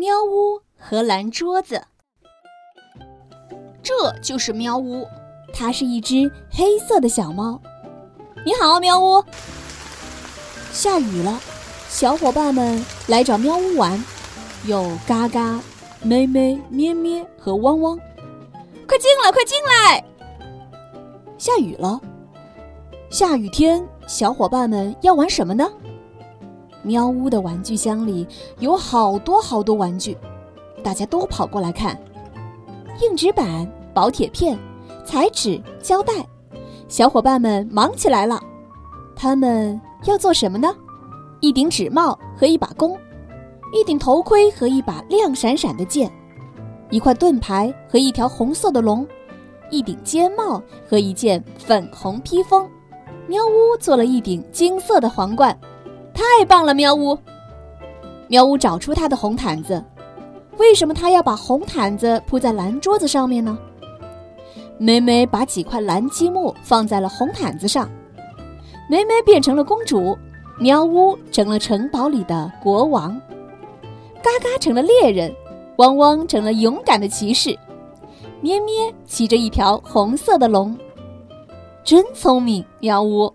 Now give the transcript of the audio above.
喵屋和蓝桌子。这就是喵屋，它是一只黑色的小猫。你好，喵屋。下雨了，小伙伴们来找喵屋玩，有嘎嘎、咩咩、咩咩和汪汪。快进来，快进来！下雨了，下雨天，小伙伴们要玩什么呢？喵屋的玩具箱里有好多好多玩具，大家都跑过来看。硬纸板、薄铁片、彩纸、胶带，小伙伴们忙起来了。他们要做什么呢？一顶纸帽和一把弓，一顶头盔和一把亮闪闪的剑，一块盾牌和一条红色的龙，一顶尖帽和一件粉红披风。喵屋做了一顶金色的皇冠。太棒了，喵呜！喵呜找出他的红毯子，为什么他要把红毯子铺在蓝桌子上面呢？梅梅把几块蓝积木放在了红毯子上，梅梅变成了公主，喵呜成了城堡里的国王，嘎嘎成了猎人，汪汪成了勇敢的骑士，咩咩骑着一条红色的龙，真聪明，喵呜。